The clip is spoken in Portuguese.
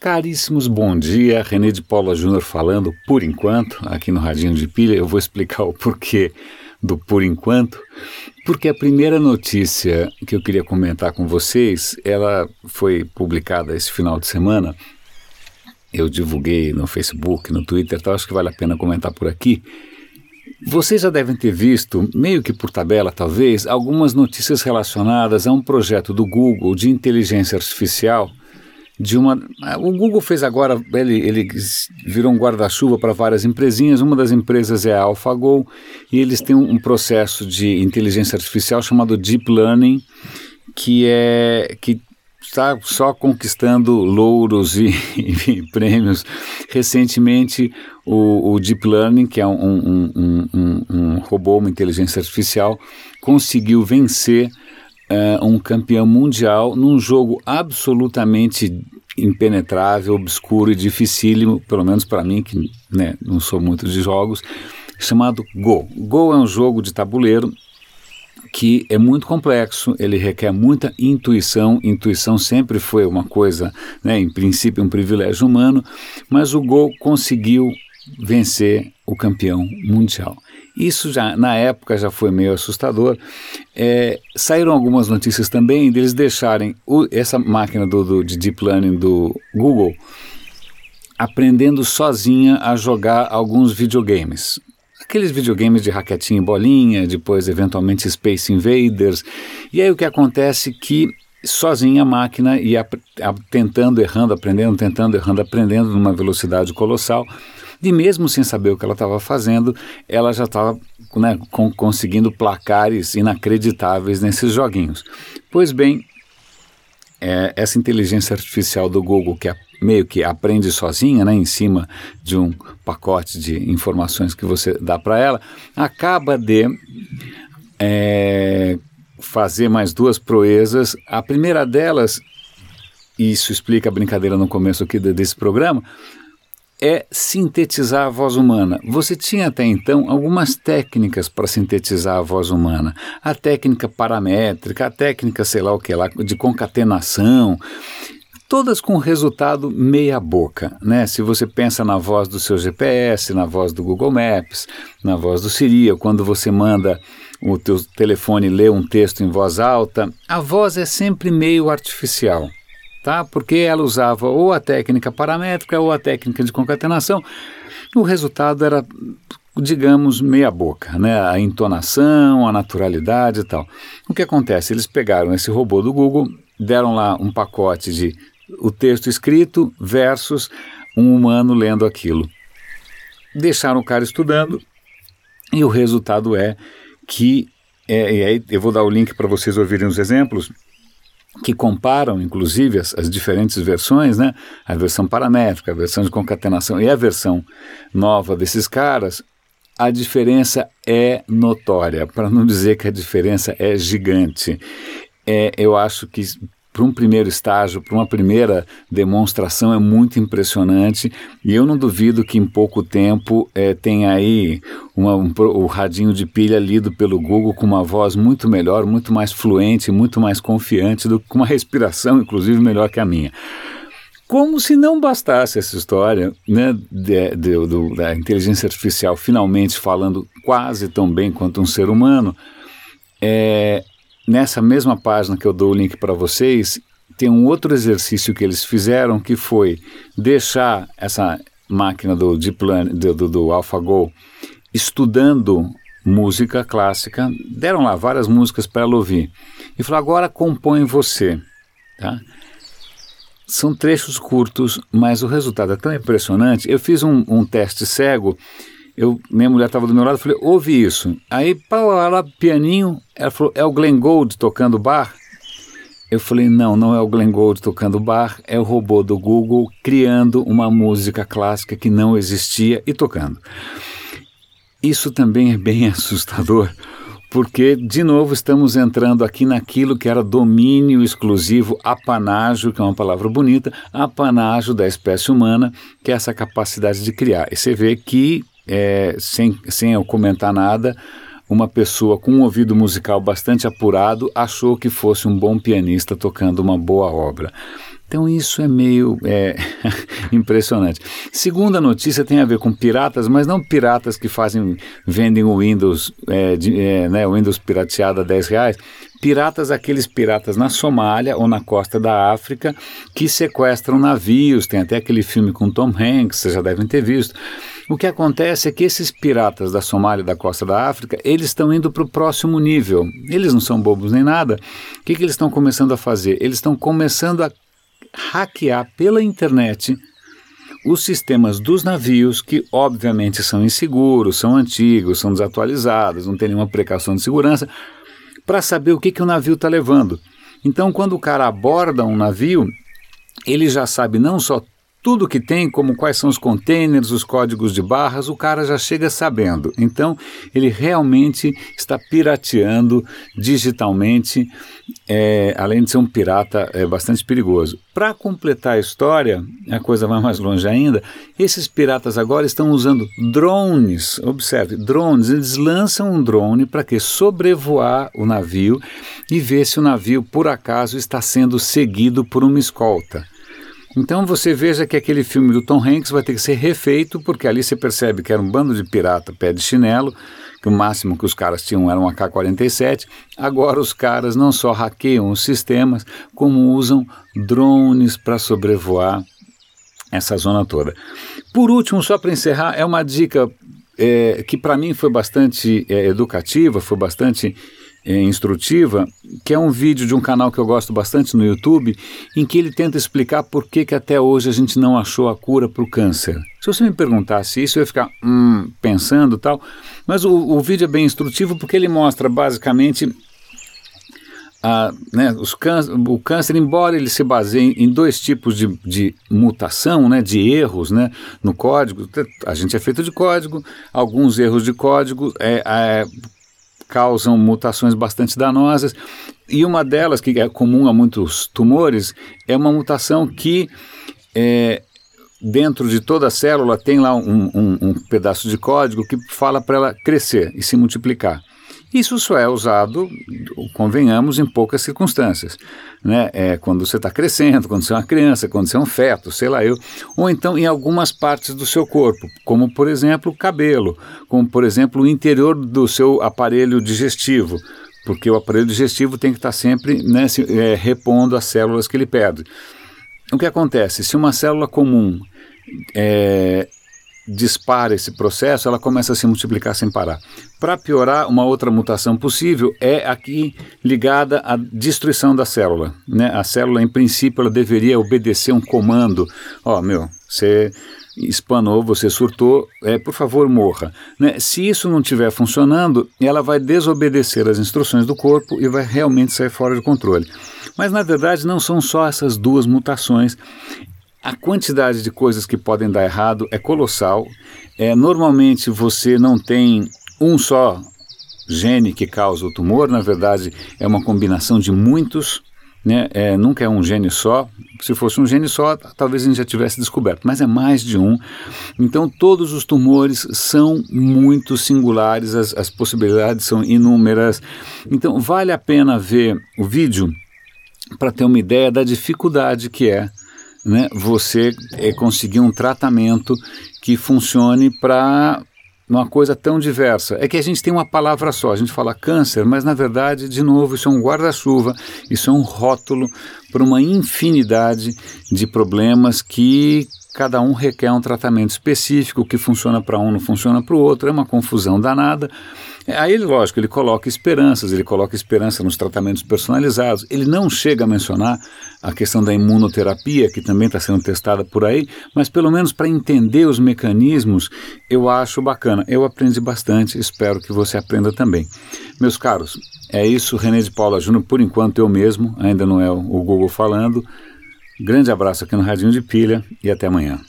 Caríssimos, bom dia. René de Paula Júnior falando por enquanto, aqui no Radinho de Pilha. Eu vou explicar o porquê do por enquanto, porque a primeira notícia que eu queria comentar com vocês, ela foi publicada esse final de semana. Eu divulguei no Facebook, no Twitter, então acho que vale a pena comentar por aqui. Vocês já devem ter visto, meio que por tabela talvez, algumas notícias relacionadas a um projeto do Google de inteligência artificial de uma. O Google fez agora, ele, ele virou um guarda-chuva para várias empresinhas. Uma das empresas é a AlphaGo e eles têm um, processo de inteligência artificial chamado Deep Learning, que é que está só conquistando louros e, e prêmios. Recentemente, o, o, Deep Learning, que é um, um, um robô, uma inteligência artificial, conseguiu vencer uh, um campeão mundial num jogo absolutamente impenetrável, obscuro e dificílimo, pelo menos para mim, que né, não sou muito de jogos, chamado Go. Go é um jogo de tabuleiro que é muito complexo, ele requer muita intuição. Intuição sempre foi uma coisa, né, em princípio, um privilégio humano, mas o Go conseguiu vencer o campeão mundial. Isso já na época já foi meio assustador. É, saíram algumas notícias também deles deixarem o, essa máquina do, do, de deep learning do Google aprendendo sozinha a jogar alguns videogames. Aqueles videogames de raquetinha e bolinha, depois eventualmente Space Invaders. E aí o que acontece é que sozinha a máquina ia tentando, errando, aprendendo, tentando, errando, aprendendo numa velocidade colossal e mesmo sem saber o que ela estava fazendo, ela já estava né, conseguindo placares inacreditáveis nesses joguinhos. Pois bem, é, essa inteligência artificial do Google, que é, meio que aprende sozinha, né, em cima de um pacote de informações que você dá para ela, acaba de é, fazer mais duas proezas. A primeira delas, e isso explica a brincadeira no começo aqui desse programa, é sintetizar a voz humana. Você tinha até então algumas técnicas para sintetizar a voz humana. A técnica paramétrica, a técnica, sei lá o que lá, de concatenação, todas com resultado meia boca, né? Se você pensa na voz do seu GPS, na voz do Google Maps, na voz do Siri, quando você manda o teu telefone ler um texto em voz alta, a voz é sempre meio artificial tá? porque ela usava ou a técnica paramétrica ou a técnica de concatenação. O resultado era, digamos, meia boca, né? a entonação, a naturalidade e tal. O que acontece? Eles pegaram esse robô do Google, deram lá um pacote de o texto escrito versus um humano lendo aquilo. Deixaram o cara estudando e o resultado é que, é, e aí eu vou dar o link para vocês ouvirem os exemplos, que comparam, inclusive, as, as, diferentes versões, né? A versão paramétrica, a versão de concatenação e a versão nova desses caras, a diferença é notória, para não dizer que a diferença é gigante. É, eu acho que para um primeiro estágio, para uma primeira demonstração é muito impressionante e eu não duvido que em pouco tempo é, tenha aí uma, um, o radinho de pilha lido pelo Google com uma voz muito melhor, muito mais fluente, muito mais confiante, do, com uma respiração inclusive melhor que a minha. Como se não bastasse essa história né, de, de, do, da inteligência artificial finalmente falando quase tão bem quanto um ser humano, é, Nessa mesma página que eu dou o link para vocês, tem um outro exercício que eles fizeram que foi deixar essa máquina do Deep do, do, do AlphaGo estudando música clássica, deram lá várias músicas para ela ouvir e falou agora compõe você, tá? São trechos curtos, mas o resultado é tão impressionante. Eu fiz um, um teste cego eu, minha mulher estava do meu lado, falei, ouve isso. Aí, pá, lá, pianinho, ela falou, é o Glenn Gould tocando bar? Eu falei, não, não é o Glenn Gould tocando bar, é o robô do Google criando uma música clássica que não existia e tocando. Isso também é bem assustador, porque, de novo, estamos entrando aqui naquilo que era domínio exclusivo, apanágio, que é uma palavra bonita, apanágio da espécie humana, que é essa capacidade de criar. E você vê que é, sem, sem eu comentar nada, uma pessoa com um ouvido musical bastante apurado achou que fosse um bom pianista tocando uma boa obra. Então isso é meio é, impressionante. Segunda notícia tem a ver com piratas, mas não piratas que fazem vendem o Windows, é, de, é, né, Windows pirateado a 10 reais. Piratas, aqueles piratas na Somália ou na costa da África que sequestram navios. Tem até aquele filme com Tom Hanks, vocês já devem ter visto. O que acontece é que esses piratas da Somália e da costa da África, eles estão indo para o próximo nível. Eles não são bobos nem nada. O que, que eles estão começando a fazer? Eles estão começando a hackear pela internet os sistemas dos navios, que obviamente são inseguros, são antigos, são desatualizados, não tem nenhuma precaução de segurança, para saber o que, que o navio está levando. Então, quando o cara aborda um navio, ele já sabe não só tudo que tem, como quais são os containers, os códigos de barras, o cara já chega sabendo. Então, ele realmente está pirateando digitalmente, é, além de ser um pirata é, bastante perigoso. Para completar a história, a coisa vai mais longe ainda, esses piratas agora estão usando drones. Observe, drones, eles lançam um drone para que sobrevoar o navio e ver se o navio, por acaso, está sendo seguido por uma escolta. Então você veja que aquele filme do Tom Hanks vai ter que ser refeito, porque ali você percebe que era um bando de pirata pé de chinelo, que o máximo que os caras tinham era um AK-47. Agora os caras não só hackeiam os sistemas, como usam drones para sobrevoar essa zona toda. Por último, só para encerrar, é uma dica é, que para mim foi bastante é, educativa, foi bastante é, instrutiva, que é um vídeo de um canal que eu gosto bastante no YouTube, em que ele tenta explicar por que, que até hoje a gente não achou a cura para o câncer. Se você me perguntasse isso, eu ia ficar hum, pensando tal, mas o, o vídeo é bem instrutivo porque ele mostra basicamente a, né, câncer, o câncer, embora ele se baseie em dois tipos de, de, mutação, né, de erros né, no código, a gente é feito de código, alguns erros de código é, é, causam mutações bastante danosas. E uma delas, que é comum a muitos tumores, é uma mutação que é, dentro de toda a célula tem lá um, um, um pedaço de código que fala para ela crescer e se multiplicar. Isso só é usado, convenhamos, em poucas circunstâncias. Né? É quando você está crescendo, quando você é uma criança, quando você é um feto, sei lá eu. Ou então em algumas partes do seu corpo, como por exemplo o cabelo, como por exemplo o interior do seu aparelho digestivo. Porque o aparelho digestivo tem que estar tá sempre né, se, é, repondo as células que ele perde. O que acontece? Se uma célula comum é, dispara esse processo, ela começa a se multiplicar sem parar. Para piorar, uma outra mutação possível é aqui ligada à destruição da célula. Né? A célula, em princípio, ela deveria obedecer um comando. Ó, oh, meu, você espanou, você surtou, é, por favor, morra. Né? Se isso não estiver funcionando, ela vai desobedecer as instruções do corpo e vai realmente sair fora de controle. Mas, na verdade, não são só essas duas mutações a quantidade de coisas que podem dar errado é colossal. É, normalmente você não tem um só gene que causa o tumor, na verdade é uma combinação de muitos, né? É, nunca é um gene só. Se fosse um gene só, talvez a gente já tivesse descoberto, mas é mais de um. Então todos os tumores são muito singulares, as, as possibilidades são inúmeras. Então vale a pena ver o vídeo para ter uma ideia da dificuldade que é né, você é, conseguir um tratamento que funcione para uma coisa tão diversa. É que a gente tem uma palavra só, a gente fala câncer, mas na verdade, de novo, isso é um guarda-chuva, isso é um rótulo para uma infinidade de problemas que cada um requer um tratamento específico, que funciona para um não funciona para o outro, é uma confusão danada. Aí, lógico, ele coloca esperanças, ele coloca esperança nos tratamentos personalizados. Ele não chega a mencionar a questão da imunoterapia, que também está sendo testada por aí, mas pelo menos para entender os mecanismos, eu acho bacana. Eu aprendi bastante, espero que você aprenda também. Meus caros, é isso, René de Paula Júnior, por enquanto eu mesmo, ainda não é o Google falando. Grande abraço aqui no Radinho de Pilha e até amanhã.